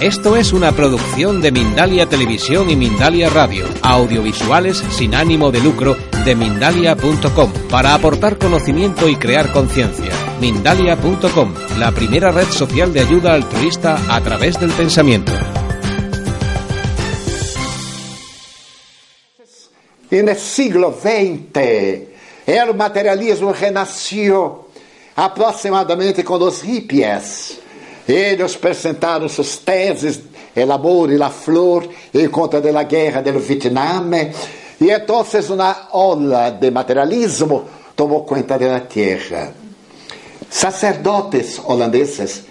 Esto es una producción de Mindalia Televisión y Mindalia Radio, audiovisuales sin ánimo de lucro de mindalia.com, para aportar conocimiento y crear conciencia. Mindalia.com, la primera red social de ayuda altruista a través del pensamiento. E no siglo XX, el materialismo renasceu aproximadamente com os hippies. Eles apresentaram suas teses, el amor e la flor, em contra da guerra do Vietnã. E então uma ola de materialismo tomou conta da terra. Sacerdotes holandeses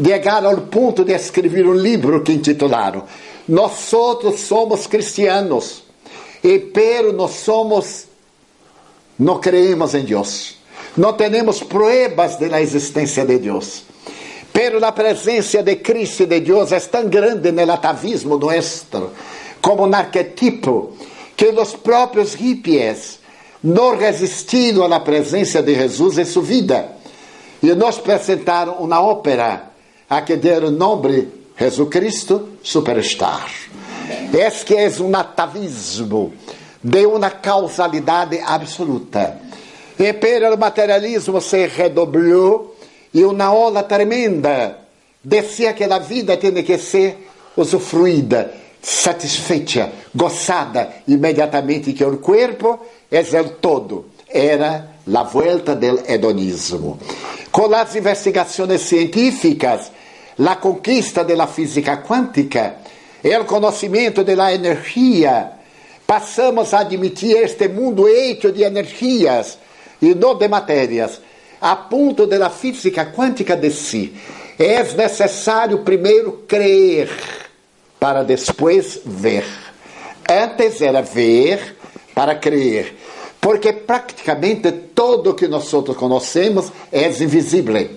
chegaram ao ponto de escrever um livro que intitularam Nós somos cristianos, e pero nós somos, não creemos em Deus, não temos provas da existência de Deus. Pero a presença de Cristo e de Deus é tão grande no atavismo nuestro, como um arquetipo, que os próprios hippies não resistiram à presença de Jesus em sua vida e nos apresentaram uma ópera a que deram o nome Jesus Cristo Superstar. Es que é um atavismo de uma causalidade absoluta. E pelo materialismo se redobrou e uma ola tremenda decía que a vida tem que ser usufruída, satisfeita, gozada imediatamente que o corpo é o todo. Era a volta do hedonismo. Com as investigações científicas, a conquista da física quântica e o conhecimento da energia, passamos a admitir este mundo hecho de energias e não de matérias, a ponto da física quântica de si. É necessário primeiro crer para depois ver. Antes era ver para crer porque praticamente todo que nós conhecemos é invisível.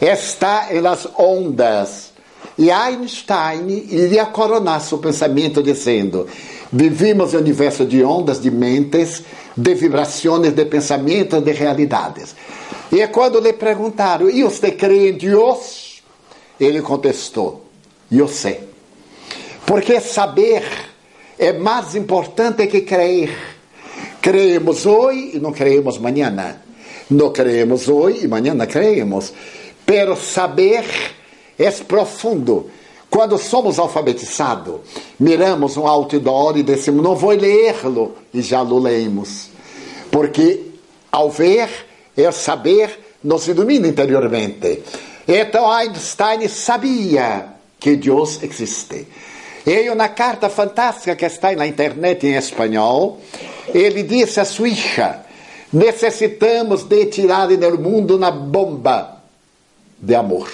Está las ondas. E Einstein iria coronar seu pensamento dizendo: vivimos um universo de ondas, de mentes, de vibrações, de pensamentos, de realidades. E quando lhe perguntaram: e você crê em Deus? Ele contestou: eu sei. Porque saber é mais importante que crer. Creemos hoy y no creemos mañana. No creemos hoy y mañana creemos. Pero saber é profundo. Quando somos alfabetizados, miramos um outdoor e decimos, não vou ler-lo, e já lo leemos. Porque ao ver, é saber nos ilumina interiormente. Então Einstein sabia que Deus existe. E na carta fantástica que está na internet em espanhol, ele disse a sua filha: necessitamos de tirar do mundo uma bomba de amor,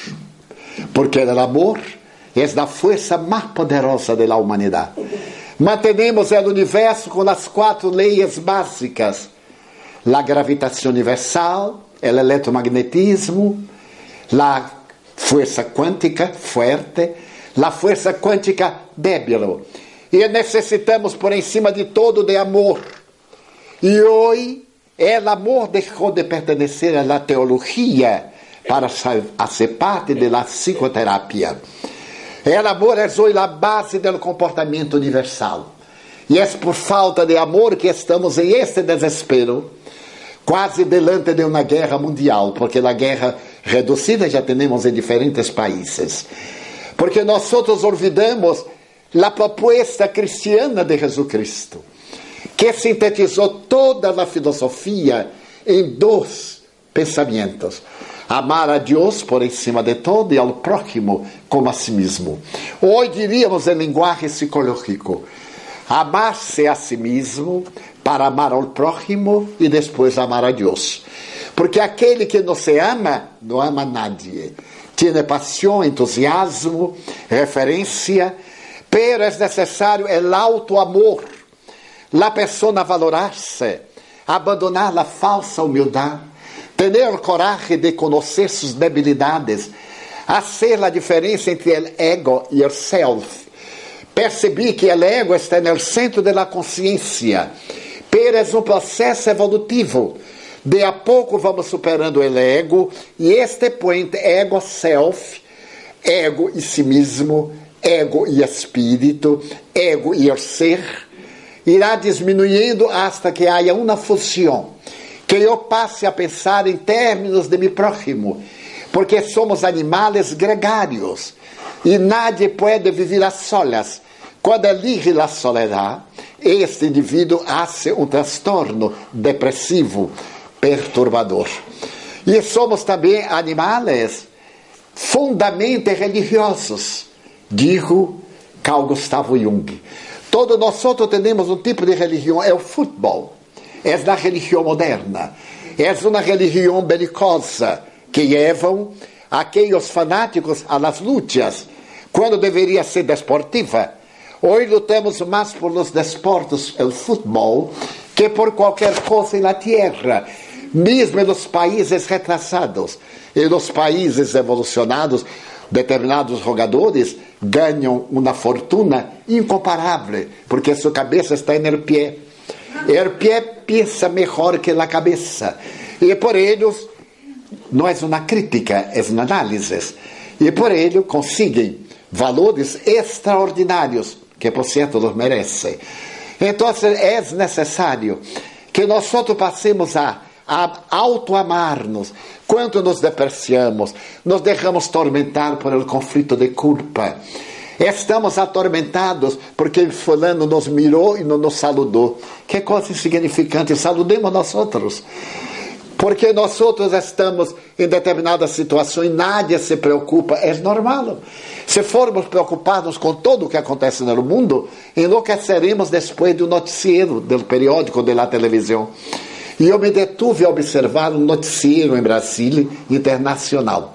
porque o amor é a força mais poderosa da humanidade. Mantenemos o universo com as quatro leis básicas: a gravitação universal, o eletromagnetismo, a força quântica forte, a força quântica débil. E necessitamos, por em cima de todo, de amor e hoje, el amor deixou de pertencer à teologia para ser parte da psicoterapia. El amor é hoje a base do comportamento universal. E é por falta de amor que estamos em este desespero, quase delante de uma guerra mundial, porque a guerra reduzida já temos em diferentes países. Porque nós olvidamos a proposta cristiana de Jesus Cristo que sintetizou toda a filosofia em dois pensamentos: amar a Deus por cima de todo e ao próximo como a si mesmo. Hoje diríamos em linguagem psicológico: amar-se a si mesmo para amar ao próximo e depois amar a Deus. Porque aquele que não se ama, não ama nadie. Tem paixão, entusiasmo, referência, pero é necessário o auto-amor la persona valorarse, abandonar a falsa humildade, ter coragem de conhecer suas debilidades, a ser a diferença entre o ego e o self. Percebi que o ego está no centro da consciência, pero é um processo evolutivo. De a pouco vamos superando o ego e este point ego-self, ego e si mesmo, ego e espírito, ego e o ser, irá diminuindo hasta que haja uma fusão, que eu passe a pensar em termos de mi próximo, porque somos animais gregários e nadie pode viver a solas. Quando elige a soledade, este indivíduo hace um transtorno depressivo, perturbador. E somos também animais fundamente religiosos, dijo Carl Gustavo Jung. Todos nós temos um tipo de religião, é o futebol. É a religião moderna. É uma religião belicosa que levam aqueles fanáticos às lutas, quando deveria ser desportiva. Hoje lutamos mais por desportos, o futebol, que por qualquer coisa na terra mesmo nos países retrasados e nos países evolucionados, determinados jogadores ganham uma fortuna incomparável, porque sua cabeça está no pé. O pé pensa melhor que a cabeça. E por eles, não é uma crítica, é uma análise. E por ele conseguem valores extraordinários, que por certo los merecem. Então é necessário que nós passemos a a auto-amar-nos. Quanto nos depreciamos, nos deixamos tormentar por el conflito de culpa. Estamos atormentados porque fulano nos mirou e não nos saludou. Que coisa insignificante, saludemos nós outros. Porque nós outros estamos em determinadas situações, nadie se preocupa, é normal. Se formos preocupados com tudo o que acontece no mundo, enlouqueceremos depois do noticiero, do periódico, da televisão. E eu me detuve a observar um noticiero em Brasília internacional.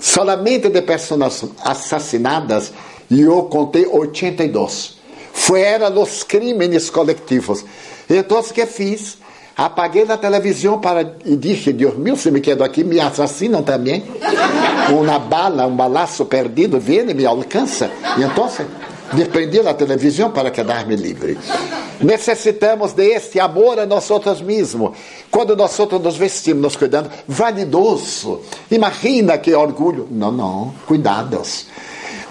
Solamente de pessoas assassinadas, e eu contei 82. Foram os crimes coletivos. Então, o que fiz? Apaguei a televisão para e disse: Deus meu, se me quedo aqui, me assassinam também. Uma bala, um balaço perdido, vem e me alcança. E então, Dependi da televisão para quedar-me livre. Necessitamos deste amor a nós outros mesmos. Quando nós outros nos vestimos, nos cuidando, vanidoso. Imagina que orgulho. Não, não, cuidados.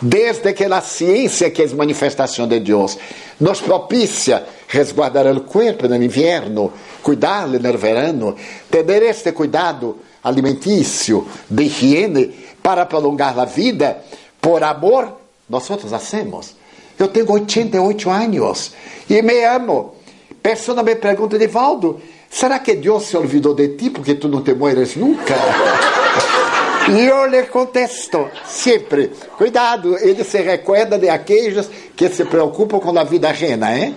Desde que a ciência, que é manifestação de Deus, nos propicia resguardar o corpo no inverno, cuidar-lhe no verano, ter este cuidado alimentício, de higiene, para prolongar a vida, por amor, nós hacemos. Eu tenho 88 anos e me amo. Pessoa me pergunta, Divaldo, será que Deus se olvidou de ti porque tu não te mueres nunca? E eu lhe contesto sempre: cuidado, ele se recuerda de aqueles que se preocupam com a vida ajena, hein?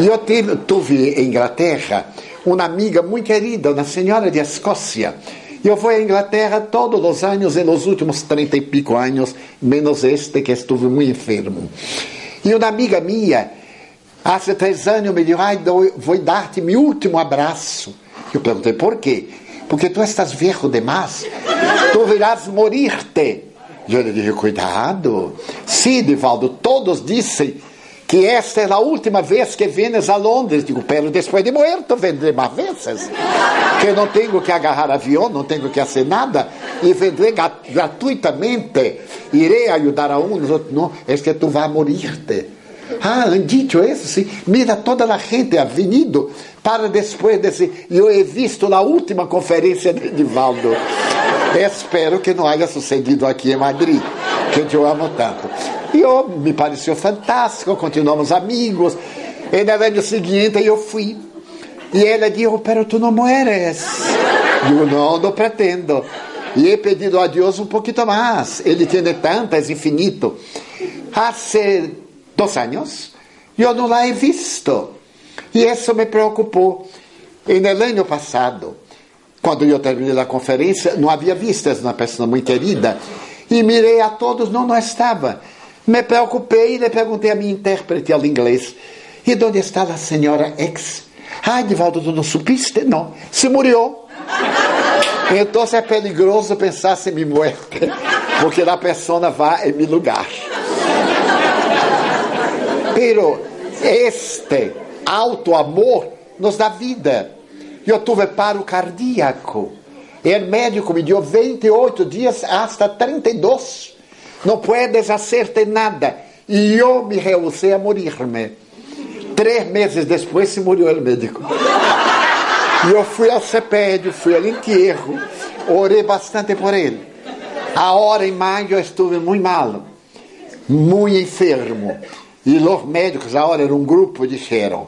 E eu tive, tive em Inglaterra uma amiga muito querida, uma senhora de Escócia. Eu vou à Inglaterra todos os anos, e nos últimos trinta e pico anos, menos este que estive muito enfermo. E uma amiga minha, há três anos, me disse: Ai, vou dar-te meu último abraço. Eu perguntei: por quê? Porque tu estás viejo demais, tu virás morir-te. Eu lhe disse: cuidado. Sim, Divaldo, todos dizem que esta é a última vez que vienes a Londres. Digo, pero depois de morto vendré mais vezes. Que não tenho que agarrar avião, não tenho que fazer nada. E vendré gratuitamente. Irei ajudar a uns, outros não. É que tu vas morir-te. Ah, han dicho isso, sim. Mira toda a gente ha venido para depois dizer, eu he visto a última conferência de Divaldo. Espero que não haja sucedido aqui em Madrid, que eu amo tanto. E eu, me pareceu fantástico, continuamos amigos. E no ano seguinte eu fui. E ela disse, pero tu não mueres. Eu não, não pretendo. E he pedido a Deus um pouquinho mais. Ele tem tantas, infinito. Há dois anos, eu não la he visto. E isso me preocupou. E no ano passado, quando eu terminei a conferência, não havia visto uma pessoa muito querida. E mirei a todos, não, não estava. Me preocupei e lhe perguntei a minha intérprete ao inglês: E onde está a senhora X? Ai, Divaldo, tu não supiste? Não. Se murió. Então é peligroso pensar se me muerte, porque a pessoa vai em meu lugar. Pero este alto amor nos dá vida. Eu tive paro cardíaco. E o médico me deu 28 dias hasta 32. Não puedes fazer nada. E eu me rehusei a morir-me. Três meses depois se morreu o médico. E eu fui ao sepédio, fui ao enterro, orei bastante por ele. A hora em maio eu estive muito mal, muito enfermo. E os médicos, a hora era um grupo, disseram: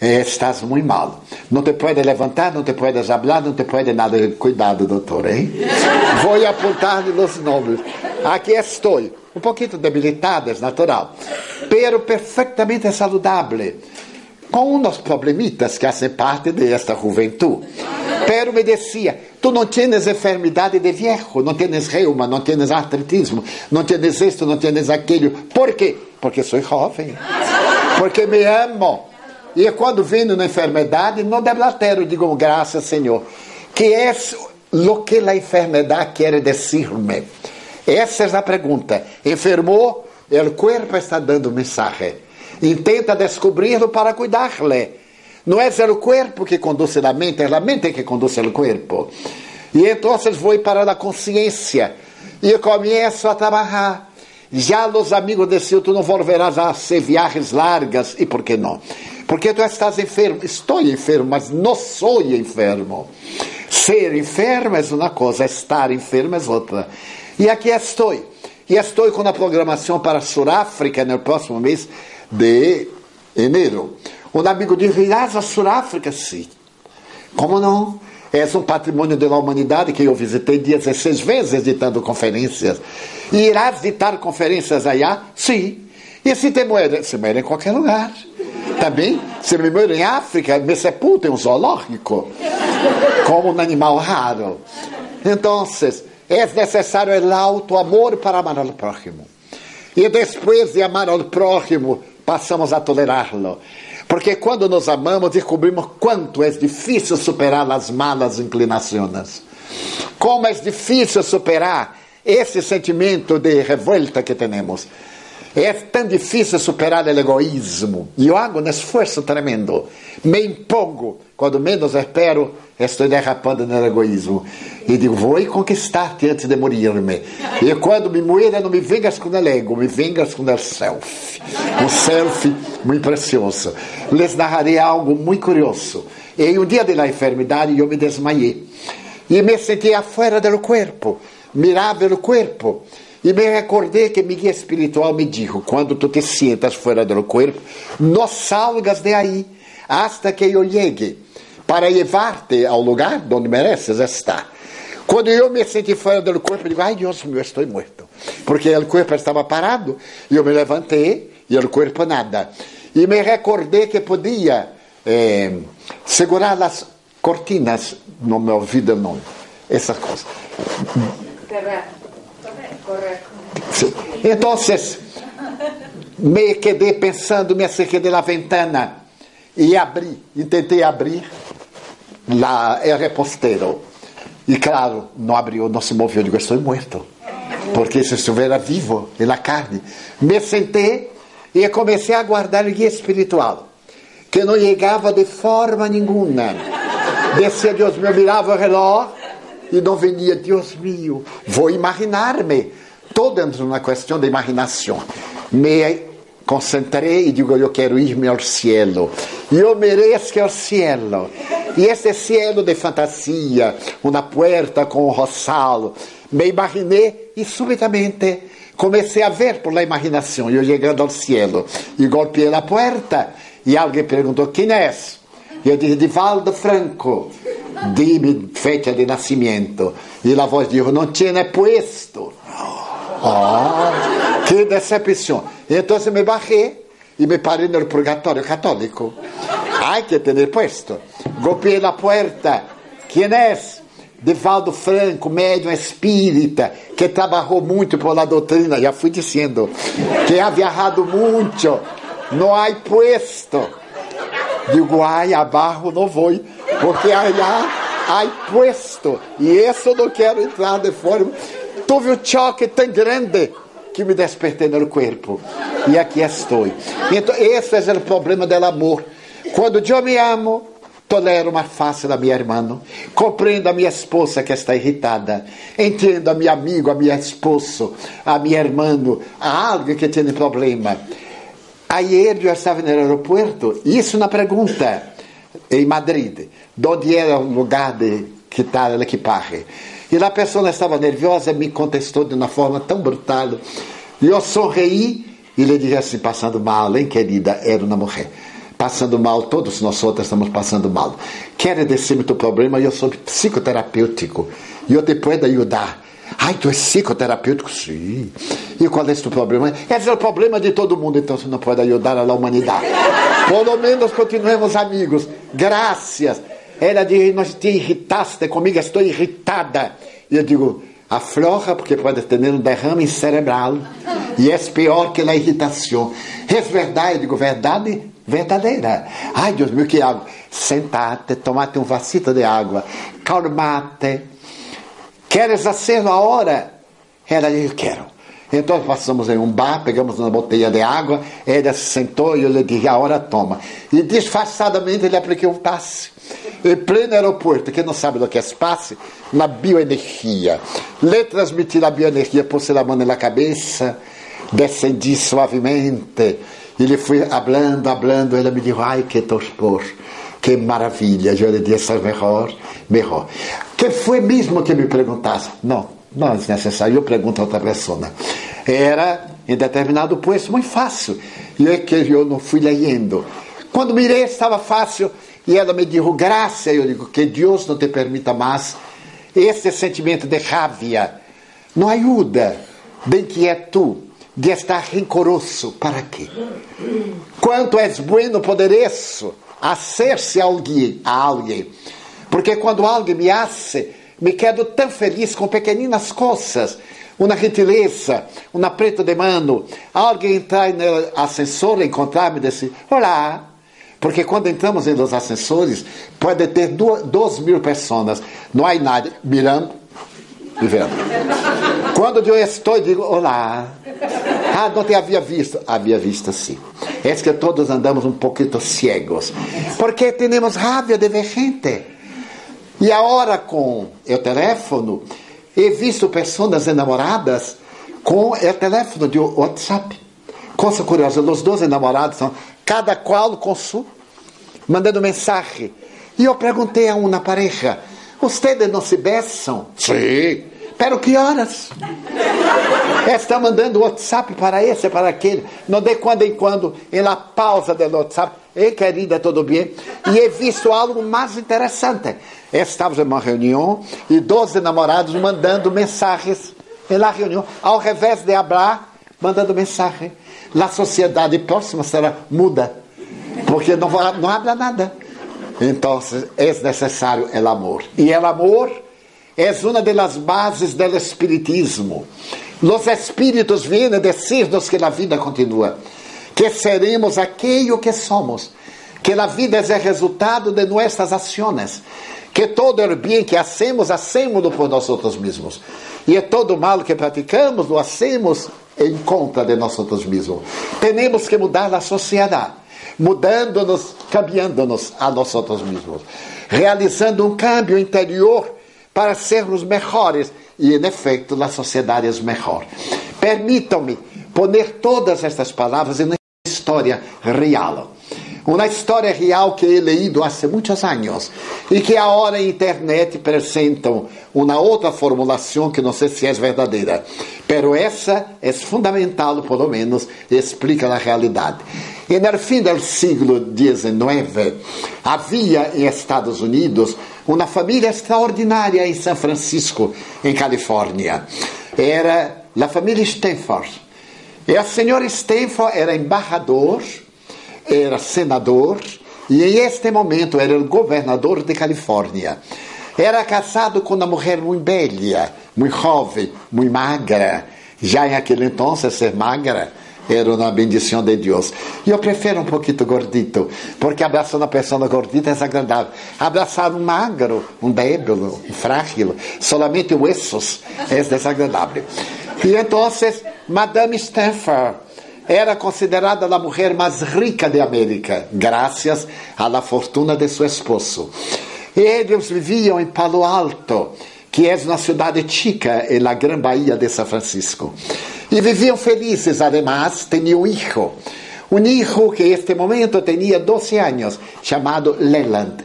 Estás muito mal. Não te pode levantar, não te puedes falar, não te pode nada. Cuidado, doutor, hein? Vou apontar os nomes. Aqui estou. Um pouquinho debilitada, é natural. Pero perfeitamente saludável. Com uns problemitas que fazem parte desta juventude. Pero me dizia: Tu não tens enfermidade de viejo, não tens reuma, não tens artritismo, não tens isto, não tens aquilo. Por quê? Porque sou jovem. Porque me amo e quando venho na enfermidade, não deblatero, digo, graças, Senhor. Que é o que a enfermidade quer dizer-me? Essa é a pergunta. Enfermou, o corpo está dando mensagem. Intenta descobri-lo para cuidar-lhe. Não é o corpo que conduz a mente, é a mente que conduz o corpo. E então vou para a consciência e começo a trabalhar. Já os amigos desse tu não volverás a ser viagens largas, e por que não? Porque tu estás enfermo. Estou enfermo, mas não sou enfermo. Ser enfermo é uma coisa, estar enfermo é outra. E aqui estou. E estou com a programação para Suráfrica no próximo mês de enero. Um amigo disse: Irás a Suráfrica? Sim. Como não? É um patrimônio da humanidade que eu visitei 16 vezes ditando conferências. E irás ditar conferências allá? Sim. E se te muere? Se muere em qualquer lugar. Também, se me muero em África, me sepulta em um zoológico, como um animal raro. Então, é necessário o alto amor para amar ao próximo. E depois de amar ao próximo, passamos a tolerá-lo. Porque quando nos amamos, descobrimos quanto é difícil superar as malas inclinações. Como é difícil superar esse sentimento de revolta que temos. É tão difícil superar o egoísmo. E eu hago um esforço tremendo. Me impongo. Quando menos espero, estou derrapando no egoísmo. E digo, vou conquistar-te antes de morir-me. E quando me muera, não me vengas com o ego, me vengas com o self. Um self muito precioso. Les narrarei algo muito curioso. Em um dia da enfermidade, eu me desmaiei. E me senti afuera do corpo. Mirava o corpo e me recordei que mi guia espiritual me dijo, quando tu te sientas fora do corpo, não salgas de aí, hasta que eu llegue, para levar-te ao lugar onde mereces estar. Quando eu me senti fora do corpo, eu digo, ai Deus meu, estou morto. Porque o corpo estava parado, e eu me levantei, e o corpo nada. E me recordei que podia eh, segurar as cortinas, não me ouvido não, essas coisas. Entonces, me quedé pensando, me acerquei de la ventana e abri, tentei abrir la, el reposteiro. E claro, não abriu, não se. Eu digo, estou morto. Porque se estivesse vivo, na carne. Me sentei e comecei a guardar o guia espiritual, que não chegava de forma nenhuma. Descia Deus meu, mirava o relógio e não venia, Deus meu, vou imaginar-me dentro de uma questão de imaginação. Me concentrei e digo, eu quero ir-me ao cielo. Eu mereço o cielo. E esse cielo de fantasia, uma porta com um roçado, me imaginei e subitamente comecei a ver por la imaginação, eu chegando ao cielo. E golpeei a porta e alguém perguntou, quem é? Eu disse, Divaldo Franco, dime fecha de nascimento. E a voz disse, não tinha puesto. Oh, que decepção. Então me bajé e me parei no purgatorio católico. Hay que tener puesto. Golpeei na puerta. Quem é? Divaldo Franco, médium espírita, que trabalhou muito pela doutrina, já fui dizendo, que ha viajado muito, não há puesto. Digo, ai, abarro não vou, porque Aí puesto, e isso eu não quero entrar de forma. Tive um choque tão grande que me despertei no corpo. E aqui estou. Então, esse é o problema do amor. Quando eu me amo, tolero mais fácil a minha irmã, compreendo a minha esposa que está irritada, entendo a meu amigo, a minha esposa, a minha irmã, a alguém que tem problema. Ayer eu estava no aeroporto, isso na pergunta, em Madrid, onde era o lugar de quitar a equipaje. E a pessoa estava nerviosa e me contestou de uma forma tão brutal. E eu sorri e lhe disse assim, passando mal, hein, querida? Era uma mulher. Passando mal, todos nós outros estamos passando mal. Quer dizer-me teu problema? Eu sou psicoterapêutico. E eu te posso ajudar. Ai, tu és psicoterapêutico? Sim. E qual é o problema? Esse é o problema de todo mundo, então você não pode ajudar a humanidade. Pelo menos continuemos amigos. Graças. Ela diz, nós te irritaste comigo, estou irritada. E eu digo, afloja porque pode ter um derrame cerebral. E é pior que a irritação. É verdade, eu digo, verdade verdadeira. Ai, Deus meu, que água. Sentate, tomate um vasito de água, calmate. Queres hacerlo agora? Ela disse, quero. Então passamos em um bar, pegamos uma botella de água, ela se sentou e eu lhe disse, agora toma. E disfarçadamente ele aplicou um passe. Em pleno aeroporto, quem não sabe do que é passe, na bioenergia. Lhe transmitir a bioenergia, pôs a mão na cabeça, descendi suavemente. Ele foi hablando, hablando, ela me disse, ai que que maravilha. Eu lhe disse, é melhor, melhor. Que foi mesmo que me perguntasse? Não, não é necessário, eu pergunto a outra pessoa. Era em determinado posto muito fácil. E é que eu não fui lendo. Quando mirei, estava fácil. E ela me disse, graça. Eu digo, que Deus não te permita mais esse sentimento de raiva. Não ajuda, bem que é tu, de estar rancoroso. Para quê? Quanto és bueno poder isso, hacer-se alguém, a alguém. Porque quando alguém me hace, me quedo tão feliz com pequeninas coisas. Uma gentileza, um apreto de mano. Alguém entrar no ascensor, encontrar-me e dizer, olá. Porque quando entramos nos ascensores, pode ter duas, duas mil pessoas. Não há nada. Mirando Quando eu estou, digo, olá. Ah, não te havia visto. Havia visto sim. É que todos andamos um pouquinho cegos. Porque temos raiva de ver gente. E agora com o telefone, he visto pessoas enamoradas com o telefone de WhatsApp. Coisa curiosa, os dois enamorados são cada qual com su, mandando mensagem. E eu perguntei a uma pareja: Vocês não se beijam? Sim. Pero que horas? Está mandando WhatsApp para esse, para aquele. Não de quando em quando, em la pausa do WhatsApp. Ei, querida, tudo bem? E he visto algo mais interessante. Estávamos em uma reunião e 12 namorados mandando mensagens na reunião, ao invés de falar, mandando mensagem. A sociedade próxima será muda, porque não, não habla nada. Então, é necessário o amor. E o amor é uma das bases do espiritismo. Os espíritos vêm dizer-nos que a vida continua, que seremos aquilo que somos, que a vida é resultado de nossas ações que todo o bem que hacemos, hacemos por nós mesmos. E todo o mal que praticamos, lo hacemos em conta de nós mesmos. Temos que mudar a sociedade, mudando-nos, cambiando-nos a nós mesmos, realizando um câmbio interior para sermos melhores e, em efeito, a sociedade é melhor. Permitam-me poner todas estas palavras em uma história real uma história real que he leído há muitos anos e que agora em internet apresentam uma outra formulação que não sei se é verdadeira, pero essa é fundamental, pelo menos, explica a realidade. E no fim do século XIX, havia em Estados Unidos uma família extraordinária em São Francisco, em Califórnia. Era a família Stanford. E o senhor Stanford era embaixador era senador e em este momento era governador de Califórnia. Era casado com uma mulher muito bela, muito jovem, muito magra. Já em aquele então, ser magra era uma bendição de Deus. Eu prefiro um pouquinho gordito, porque abraçar uma pessoa gordita é desagradável. Abraçar um magro, um débil, um frágil, solamente ossos, é desagradável. E então, Madame Stafford era considerada a mulher mais rica de América, graças à fortuna de seu esposo. Eles viviam em Palo Alto, que é uma cidade chica na Gran Bahia de São Francisco. E viviam felizes, además, tinham um hijo. Um hijo que este momento tinha 12 anos, chamado Leland.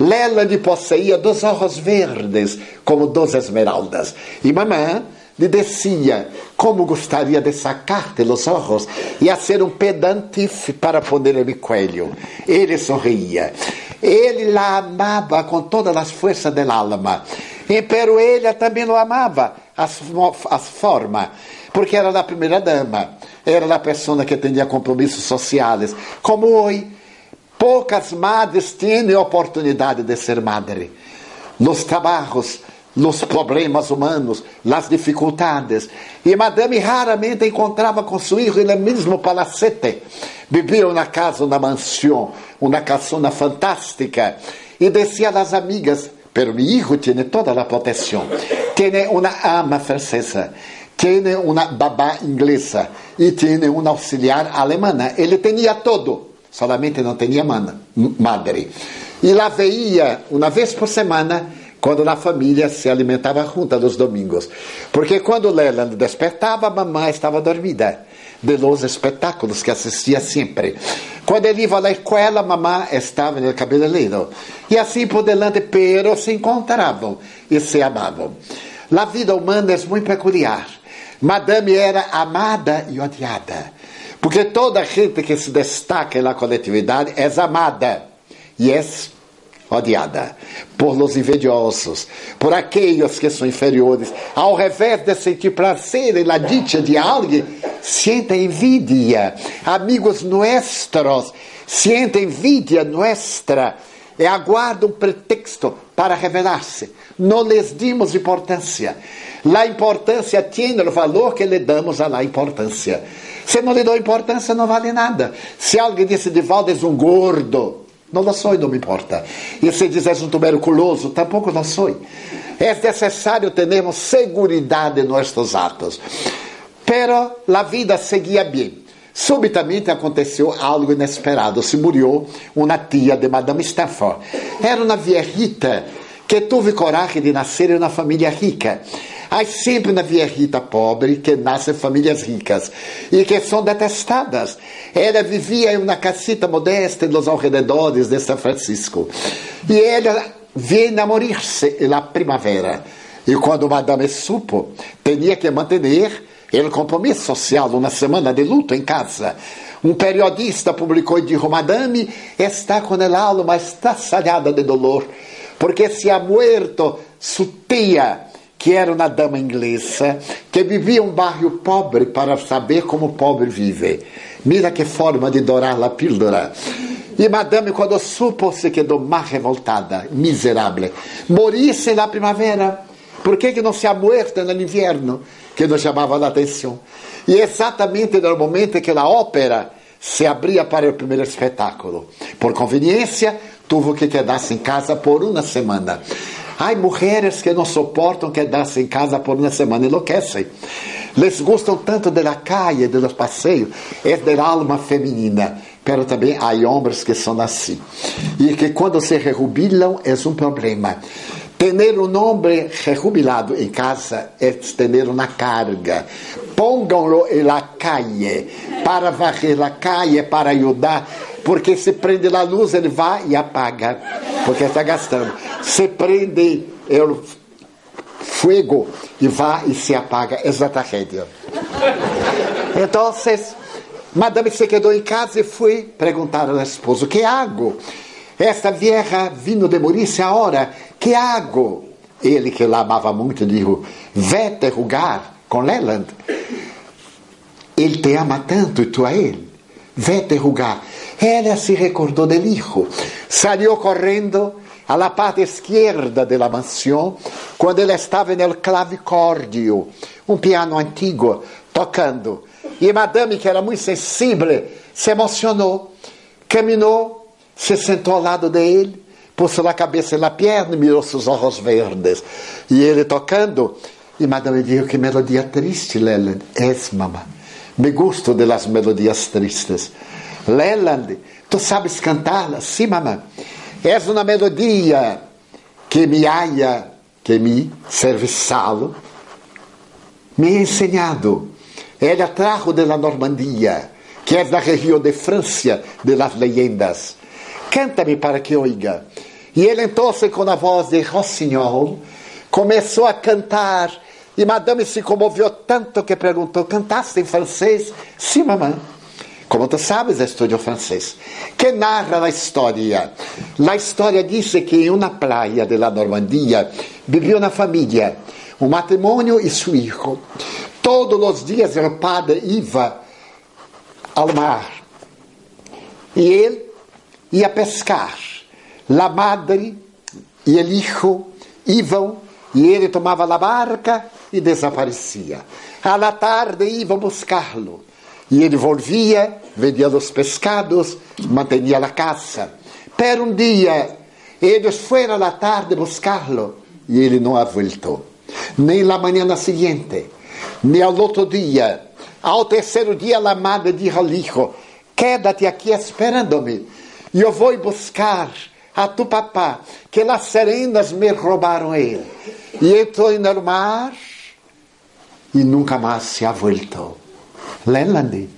Leland possuía dois olhos verdes, como duas esmeraldas. E mamãe lhe dizia como gostaria de sacar-te os olhos e fazer um pedante para poner no coelho. Ele sorria. Ele la amava com todas as forças da alma. E pero ele também o amava, as, as formas, porque era a primeira dama, era a pessoa que tinha compromissos sociais. Como hoje, poucas madres têm oportunidade de ser madre. Nos trabalhos, nos problemas humanos, nas dificuldades. E Madame raramente encontrava com seu filho no mesmo palacete. Viviam na casa, na mansão, uma casona fantástica. E dizia às amigas, pero mi hijo tiene toda la protección. Tiene una ama francesa, tiene una babá inglesa y tiene una auxiliar alemana. Ele tinha todo, solamente não tinha madre. E lá veia uma vez por semana quando a família se alimentava junta nos domingos. Porque quando Leland despertava, a mamãe estava dormida de los espetáculos que assistia sempre. Quando ele ia à escola, a mamãe estava no cabeleireiro. E assim por delante, pero se encontravam e se amavam. A vida humana é muito peculiar. Madame era amada e odiada. Porque toda gente que se destaca na coletividade é amada e é odiada por los invidiosos, por aqueles que são inferiores. Ao revés de sentir prazer na dicha de alguém, sentem envidia. Amigos nossos sentem envidia nossa e aguardam um pretexto para revelar-se. Não lhes dimos importância. A importância tem o valor que lhe damos a la importância. Se não lhe dou importância, não vale nada. Se alguém disse de Valdo é um gordo, não lo não me importa. E se diz um tuberculoso, tampouco lo soy. É necessário termos segurança em nossos atos. Pero a vida seguia bem. Subitamente aconteceu algo inesperado. Se murió uma tia de Madame Stafford. Era uma viejita que teve coragem de nascer uma família rica. Há sempre na viejita pobre que nascem famílias ricas e que são detestadas. Ela vivia em uma casita modesta nos arredores de São Francisco. E ela vem a morir-se na primavera. E quando Madame supo, tinha que manter o compromisso social, uma semana de luto em casa. Um periodista publicou e disse: Madame está com a alma estraçalhada de dolor, porque se ha muerto su tia que era uma dama inglesa, que vivia um bairro pobre para saber como o pobre vive. Mira que forma de dourar a pílula. E madame, quando supo, se quedou mais revoltada, miserável. Morisse na primavera. Por que, que não se ha muerto no inverno? Que nos chamava a atenção. E exatamente no momento que a ópera se abria para o primeiro espetáculo. Por conveniência, teve que quedar-se em casa por uma semana. Há mulheres que não suportam quedarse em casa por uma semana, enlouquecem. Les gustam tanto da calle, de los passeios, é da alma feminina. Pero também há homens que são assim. E que quando se rejubilam é um problema. Ter um homem rejubilado em casa é ter uma carga. Pónganlo na calle para varrer a calle, para ajudar porque se prende na luz, ele vai e apaga, porque está gastando. Se prende o fogo e vai e se apaga. É a tragédia. Então, madame se quedou em casa e foi perguntar ao esposo: Que hago? Esta vieja vindo de morir-se agora, que hago? Ele, que lá amava muito, disse: Vete rugar com Leland. Ele te ama tanto e tu a ele. Vete rugar. Ela se recordou del hijo. Salió correndo alla parte izquierda della mansione quando ele estava nel clavicordio, um piano antigo, tocando. E Madame, que era muito sensível, se emocionou, caminhou, se sentou ao lado dele, pôs a cabeça na perna e mirou seus olhos verdes. E ele tocando, e Madame disse: Que melodia triste, Leland. És, mamãe. Me gusto de las melodias tristes. Leland, tu sabes cantá-la? Sim, mamãe. És uma melodia que me haya, que me serviçalo, me ha ensinado. Ela trajo de la Normandia, que é da região de França de las leyendas. Canta-me para que oiga. E ele então, com a voz de Rossignol, começou a cantar. E Madame se comoveu tanto que perguntou: Cantaste em francês? Sim, mamãe. Como tu sabes, estudo francês. Que narra a história. A história diz que em uma praia de la Normandia vivia uma família, um matrimônio e seu filho. Todos os dias o padre ia ao mar e ele ia pescar. La madre e o hijo iam e ele tomava a barca e desaparecia. À tarde iam buscá-lo. E ele volvia, vendia os pescados, mantinha a caça. Pero um dia, eles foram à tarde buscá-lo e ele não ha voltou. Nem na manhã seguinte, nem ao outro dia. Ao terceiro dia, a madre disse ao hijo: Quédate aqui esperando-me. Eu vou buscar a tu papá, que as serenas me roubaram ele. E entrou no mar e nunca mais se voltou. Leland.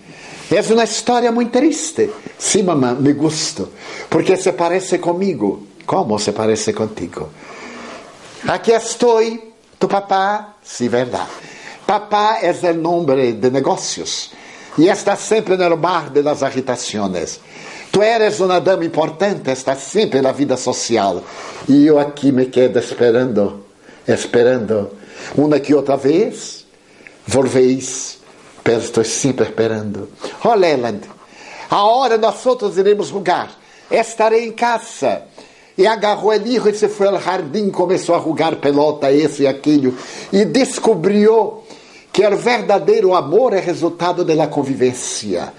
É uma história muito triste. Sim, mamãe, me gusto. Porque se parece comigo. Como se parece contigo? Aqui estou, tu papá. Sim, verdade. Papá é o nome de negócios. E está sempre no mar de las agitações. Tu eres uma dama importante, estás sempre na vida social. E eu aqui me quedo esperando, esperando. Uma que outra vez, volveis estou sempre esperando. Oh, Leland, a hora nós outros iremos jogar. Estarei em casa. E agarrou o hijo e se foi ao jardim, começou a jogar pelota, esse e aquilo, e descobriu que o verdadeiro amor é resultado da convivência.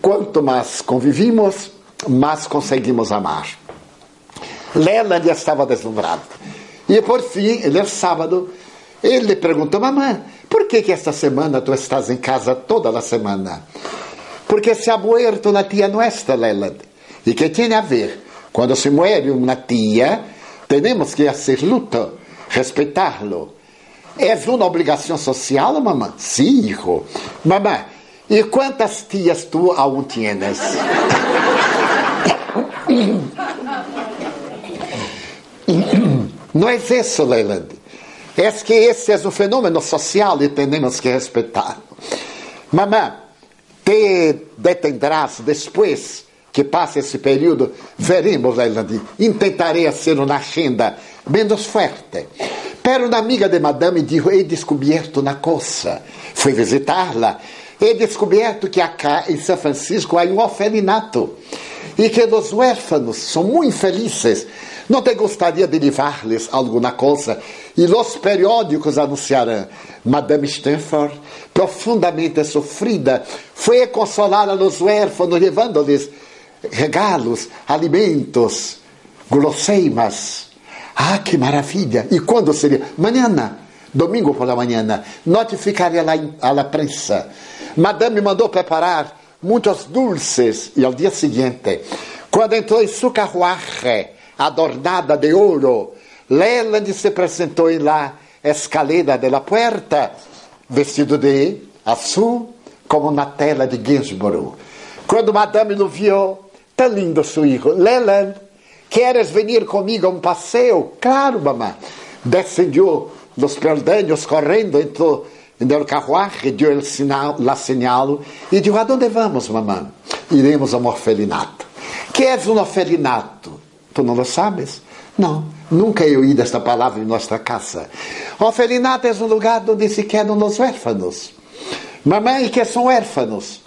Quanto mais convivimos, mais conseguimos amar. Leland estava deslumbrado. E por fim, ele sábado, ele perguntou, mamãe, por que, que esta semana tu estás em casa toda a semana? Porque se ha muerto la tia nuestra, Leland. E que tem a ver? Quando se muere uma tia, temos que fazer luto, respeitá-lo. É uma obrigação social, mamãe? Sim, sí, hijo. Mamãe, e quantas tias tu aún tienes? Não é isso, Leland. É que esse é um fenômeno social e temos que respeitar. Mamãe, te detendrás depois que passe esse período, veremos, Leilani. Intentarei ser uma agenda menos forte. Pero uma amiga de madame disse, he descoberto uma coisa. Fui visitá-la. He descoberto que acá em São Francisco há um orfelinato e que os huérfanos são muito felizes não te gostaria de levar-lhes alguma coisa? E os periódicos anunciarão. Madame Stanford, profundamente sofrida, foi consolar a los huérfanos, levando-lhes regalos, alimentos, guloseimas. Ah, que maravilha! E quando seria? Manhã, domingo por la manhã, notificaria a la prensa. Madame mandou preparar muitos dulces e ao dia seguinte, quando entrou em sua carruagem, adornada de ouro. Leland se apresentou em la escalera de la puerta, vestido de azul, como na tela de Gainsborough. Quando Madame lo viu, tão lindo seu filho, Leland, queres venir comigo a um passeio? Claro, mamãe. Descendiu los peldaños correndo, entrou no carruagem, deu sinal, señal e disse: Aonde vamos, mamãe? Iremos ao orfelinato. Que é um orfelinato? Tu não lo sabes? Não, nunca eu ouí esta palavra em nossa casa. Orfelinato é um lugar onde se quedam os huérfanos. Mamãe que são huérfanos.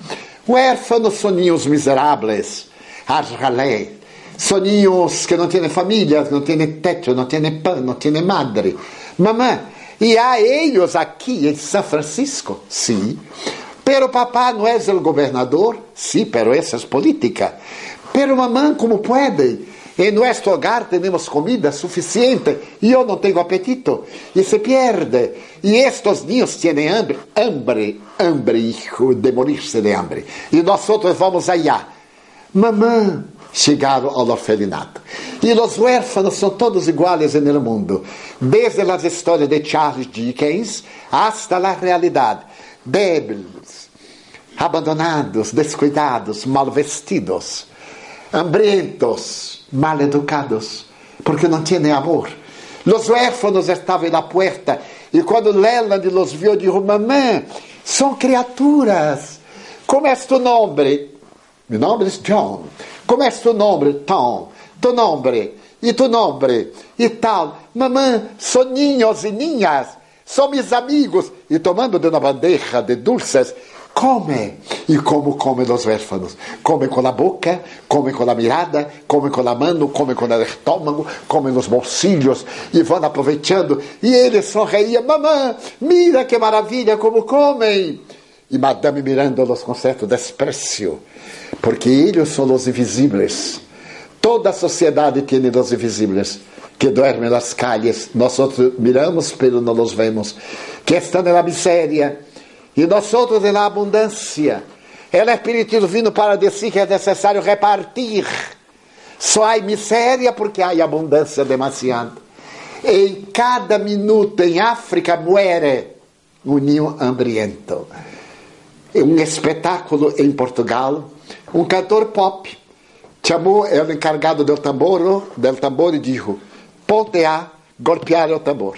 Huérfanos são ninhos miseráveis, arralé. São ninhos que não têm família, não têm teto, não têm pão, não têm madre. Mamãe, e há eles aqui em São Francisco? Sim. Pero papá não é o governador? Sim, sí, pero essa é política. Pero mamãe, como pode? Em nosso hogar temos comida suficiente e eu não tenho apetito. E se perde. E estes niños têm hambre. Hambre, hambre, hijo, de morir-se de hambre. E nós vamos allá. Mamãe, chegaram ao orfelinato. E os huérfanos são todos iguais no mundo, desde as histórias de Charles Dickens hasta a realidade. Débiles, abandonados, descuidados, mal vestidos, hambrientos, mal educados, porque não tinham amor. Os huérfanos estavam na porta e quando Leland los viu, disse: Mamãe, são criaturas. Como é tu nome? Meu nome é John. Como é tu nome? Tom. Tu nome? E tu nome? E tal. Mamãe, são ninhos e ninhas. São meus amigos. E tomando de uma bandeja de dulces, come. E como come os huérfanos? Come com a boca, come com a mirada, come com a mão, come com o estômago, come nos bolsillos e vão aproveitando. E ele sorria: Mamãe, mira que maravilha como comem. E Madame mirando-los com certo desprezo porque eles são os invisíveis. Toda a sociedade tem os invisíveis que dormem nas calles. Nós miramos, mas não os vemos. Que estão na miséria e nós outros na abundância. Ela é espírito divino para dizer que é necessário repartir. Só há miséria porque há abundância demasiado. Em cada minuto em África muere um ninho hambriento. Um espetáculo em Portugal um cantor pop chamou o encarregado do tambor, del tambor e disse: ponte a golpear o tambor.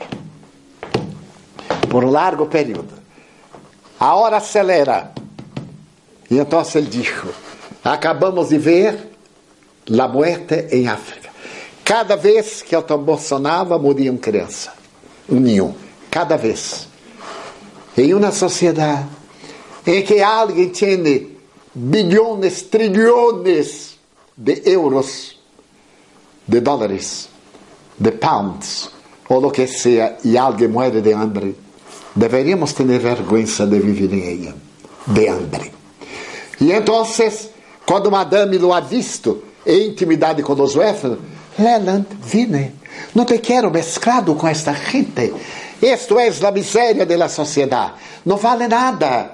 Por um largo período. A hora acelera. E então ele disse: acabamos de ver a morte em África. Cada vez que o tambor sonava, morriam crianças. Um ninho. Cada vez. Em uma sociedade em que alguém tinha bilhões, trilhões de euros, de dólares, de pounds, ou lo que seja, e alguém muere de hambre, deveríamos ter vergonha de viver em ela, de hambre. E então, quando Madame lo ha visto em intimidade com os huérfanos, Leland, vine, não te quero mesclado com esta gente. Isto é a miséria da sociedade. Não vale nada.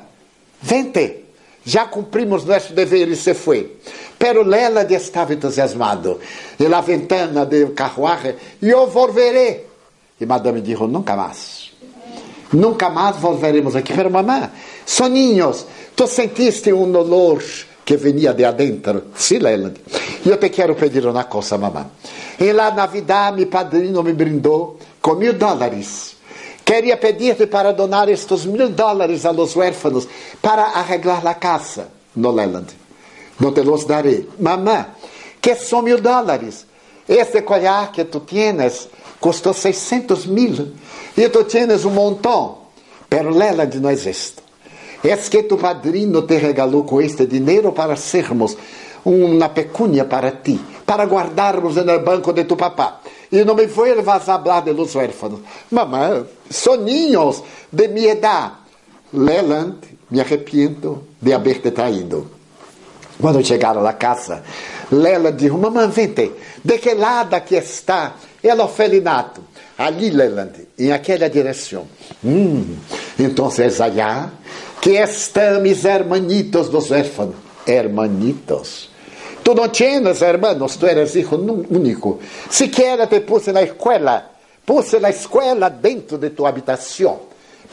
Vente já cumprimos nosso dever e se foi. Pero Leland estava entusiasmado. E la ventana do carruagem, eu volverei. E madame disse, nunca mais. Nunca mais volveremos aqui. Pero mamãe, soninhos, tu sentiste um olor que venia de adentro? Sim, Leland. E eu te quero pedir uma coisa, mamãe. Em la Navidad, meu padrinho me brindou com mil dólares Queria pedir-te para donar estes mil dólares a los huérfanos para arreglar a casa no Leland. Não te los darei. Mamã, que são mil dólares? Este collar que tu tienes custou 600 mil e tu tienes um montão. Pero Leland não existe. É que tu padrinho te regalou com este dinheiro para sermos uma pecúnia para ti, para guardarmos no banco de tu papá. E não me foi vas a hablar de los huérfanos. Mamãe, soninhos de minha idade. Leland, me arrependo de haber te traído. Quando chegaram à casa, Lela disse: Mamãe, vente, de que lado que está el orfelinato? Ali, Leland, em aquela direção. Hum, então allá que estão mis hermanitos dos huérfanos. Hermanitos. Tu não tienes hermanos, tu eres hijo único. Siquiera te puse na escola, puse na escola dentro de tua habitação,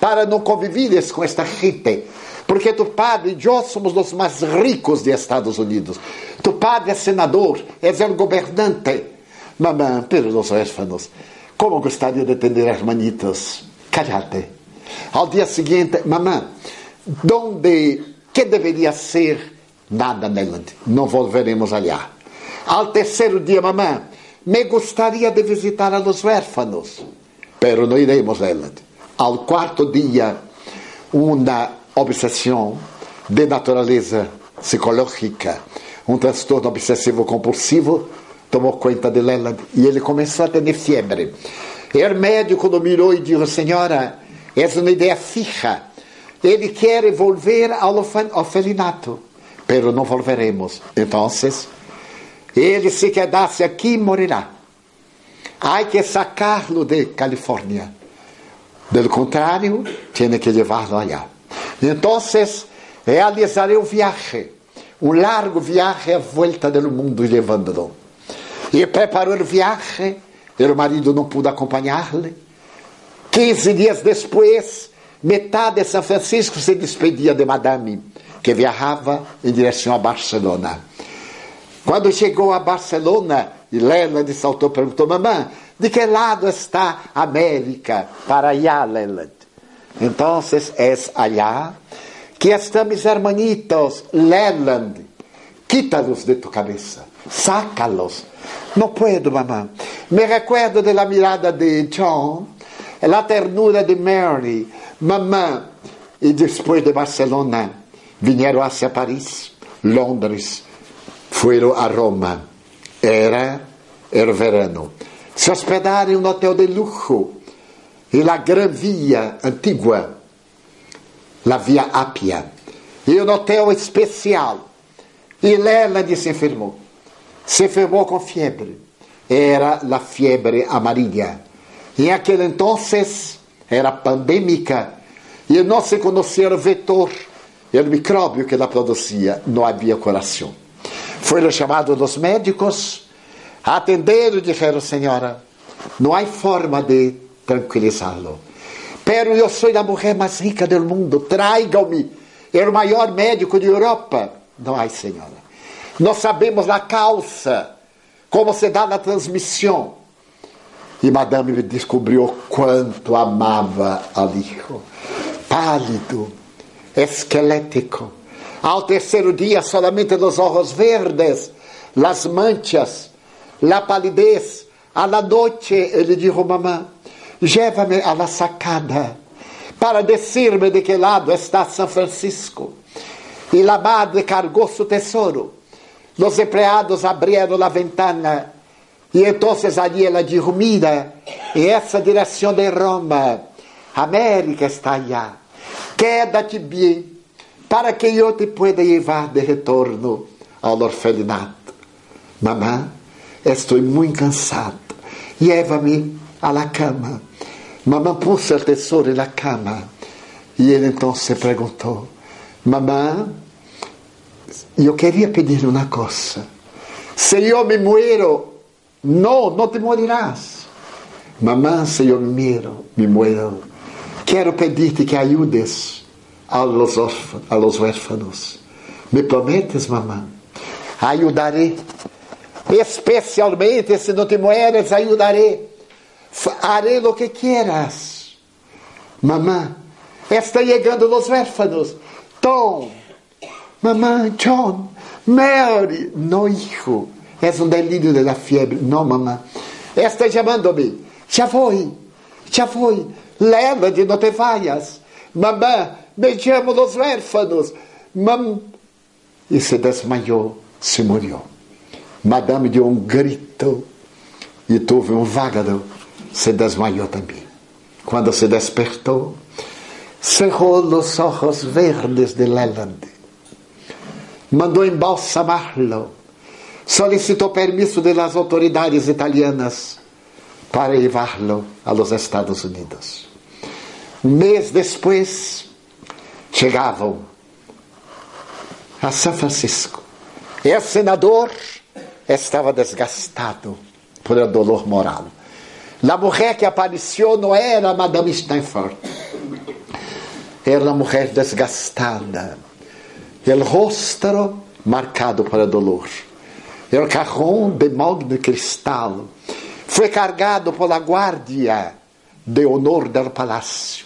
para não convivires com esta gente. Porque tu padre e eu somos os mais ricos de Estados Unidos. Tu padre é senador, é o governante. Mamãe, pero los huérfanos, como gostaria de ter hermanitos. Cállate. Ao dia seguinte, mamãe, donde, que deveria ser Nada, Neland. Não volveremos allá. Ao terceiro dia, mamãe, me gostaria de visitar a los huérfanos. Pero não iremos, Neland. Ao quarto dia, uma obsessão de natureza psicológica, um transtorno obsessivo compulsivo, tomou conta de Leland e ele começou a ter febre. E o médico o mirou e disse: Senhora, é uma ideia fija Ele quer volver ao orfelinato, pero não volveremos. Então, ele se quedasse aqui, morirá. Há que sacá-lo de Califórnia. Do contrário, tem que levá-lo allá. Então, realizarei o viagem, um largo viagem à volta do mundo levando-lo. E preparou o viagem, o marido não pôde acompanhar-lhe. 15 dias depois, metade de São Francisco se despedia de Madame, que viajava em direção a Barcelona. Quando chegou a Barcelona, Leland saltou e perguntou: Mamãe, de que lado está a América? Para allá, Leland. Então, é allá que estão mis hermanitos, Leland. Quítalos de tu cabeça, sácalos. Não puedo, mamãe. Me recuerdo de la mirada de John, la ternura de Mary, mamãe. E depois de Barcelona, vieram hacia Paris, Londres, foram a Roma. Era, era verano. Se hospedaram em um hotel de luxo. E la Gran Via antiga, la Via Appia. E um hotel especial. E Leland se enfermou. Se enfermou com febre. Era a febre amarilla. Em aquele entonces era pandêmica e não se conhecia o vetor, o micróbio que ela produzia. Não havia coração. Foi chamado dos médicos, atenderam e disseram, senhora, não há forma de tranquilizá-lo. Pero eu sou a mulher mais rica do mundo, tragam-me. É o maior médico de Europa. Não há, senhora. Nós sabemos a causa, como se dá na transmissão. E Madame descobriu quanto amava ao hijo. Pálido, esquelético ao terceiro dia, solamente los ojos verdes, las manchas, la palidez. A la noche, ele disse, mamãe, llévame a la sacada para decirme de que lado está São Francisco. E la madre cargou su tesouro. Los empleados abriram a ventana e então ali ela disse: Mira, essa direção de Roma, América está allá. Quédate bem para que eu te pueda levar de retorno ao orfelinato. Mamã, estou muito cansada. Leva-me à la cama. Mamã pôs o tesouro na cama. E ele então se perguntou: Mamã, eu queria pedir uma coisa. Se eu me muero, não, não te morirás. Mamã, se eu me muero, me muero, pedir-te que ajudes a los, a los huérfanos. ¿Me prometes, mamá? Ayudaré. Especialmente se não te mueres, ayudaré. Haré lo que quieras. Mamá, está chegando os huérfanos. Tom, mamá, John, Mary. No, hijo. Es un delírio de la fiebre. No, mamá. Está chamando-me. Já foi. Já foi. Leva-te, não te vayas. Mamã, beijamos los huérfanos. Mam... E se desmaiou, se morreu. Madame deu um grito e teve um vágado, se desmaiou também. Quando se despertou, cerrou os olhos verdes de Leland, mandou embalsamá-lo, solicitou permisso das autoridades italianas para levá-lo aos Estados Unidos. Um mês depois, chegavam a São Francisco. E o senador estava desgastado por o dolor moral. A mulher que apareceu não era Madame Steinfort. Era uma mulher desgastada. O rosto marcado para dolor. O carrão de magno cristal foi carregado pela guarda de honor do palácio.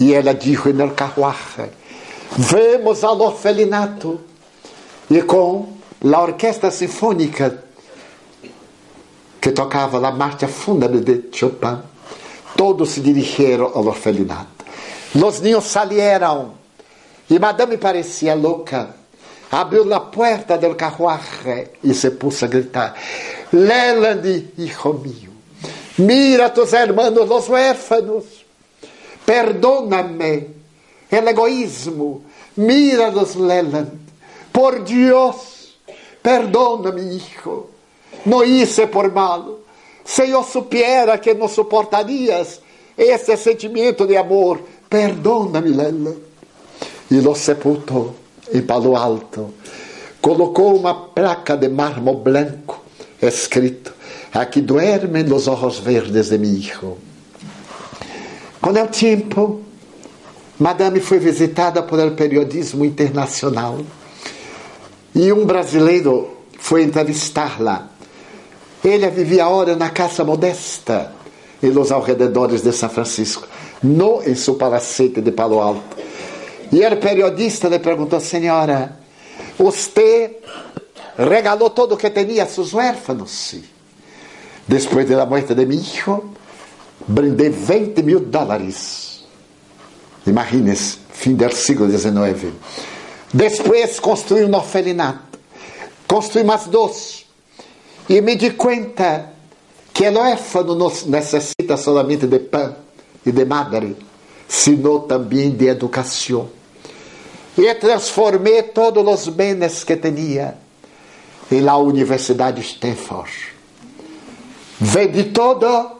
E ela disse no carruagem: Vamos ao orfelinato. E com a orquestra sinfônica que tocava a marcha fúnebre de Chopin, todos se dirigiram ao orfelinato. Os niños salieron e Madame parecia louca. Abriu a porta do carruagem e se pôs a gritar: Leland, hijo mío, mira tus hermanos, los huérfanos, perdóname el egoísmo. Míralos, Leland. Por Dios, perdona, mi hijo. No hice por malo. Se eu supiera que não suportarias esse sentimento de amor, perdona-me, Lela. E lo sepultou em Palo Alto. Colocou uma placa de mármore branco, escrito: Aqui duermen os olhos verdes de mi hijo. Com o tempo, Madame foi visitada por el periodismo internacional e um brasileiro foi entrevistá-la ella vivia ora na casa modesta em los alrededores de São Francisco, não em seu palacete de Palo Alto. E o periodista le perguntou, senhora, você regalou todo o que tinha a seus huérfanos? Depois da morte de meu filho, brindei 20 mil dólares. Imagines, fim do século XIX. Depois construí um orfelinato. Construí mais dois e me di conta que o órfão não necessita solamente de pão e de madre, sino também de educação. E transformei todos os bens que tinha em la Universidade Stanford. Vendi todo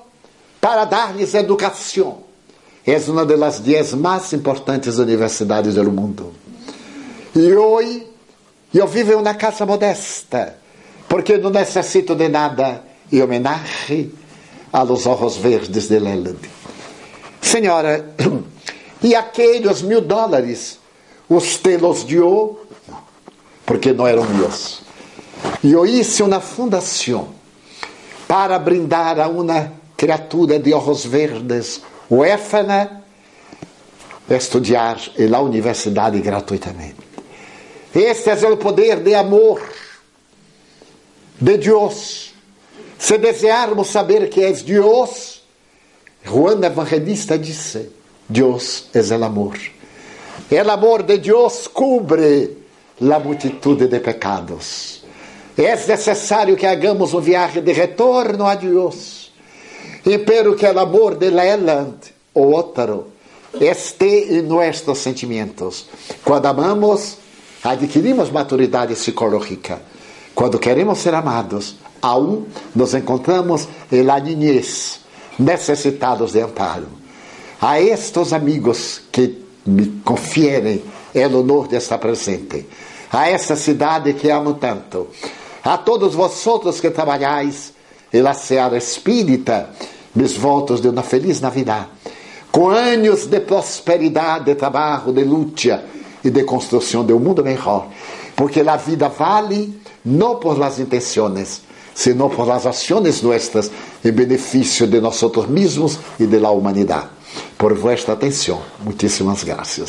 para dar-lhes educação. É uma das dez mais importantes universidades do mundo. E hoje eu vivo em uma casa modesta porque não necessito de nada em homenagem a los ojos verdes de Leland. Senhora, e aqueles mil dólares, você los dio? Porque não eram meus. E eu hice uma fundação para brindar a uma criatura de ojos verdes, huérfana, estudar na universidade gratuitamente. Este é o poder de amor de Deus. Se desejarmos saber que é Deus, Juan Evangelista disse: Deus é o amor. El amor de Deus cubre a multitude de pecados. É necessário que hagamos um viagem de retorno a Deus. E pero que o amor de Leland, o outro, este em nossos sentimentos. Quando amamos, adquirimos maturidade psicológica quando queremos ser amados, aún nos encontramos em la niñez, necessitados de amparo. A estes amigos que me confierem o honor de estar presente, a esta cidade que amo tanto, a todos vosotros que trabalhais na seara espírita, meus votos de uma feliz Navidad, com anos de prosperidade, de trabalho, de luta e de construção de um mundo melhor, porque a vida vale no por las intenciones, sino por las acciones nuestras en beneficio de nosotros mismos y de la humanidad. Por vuestra atención, muchísimas gracias.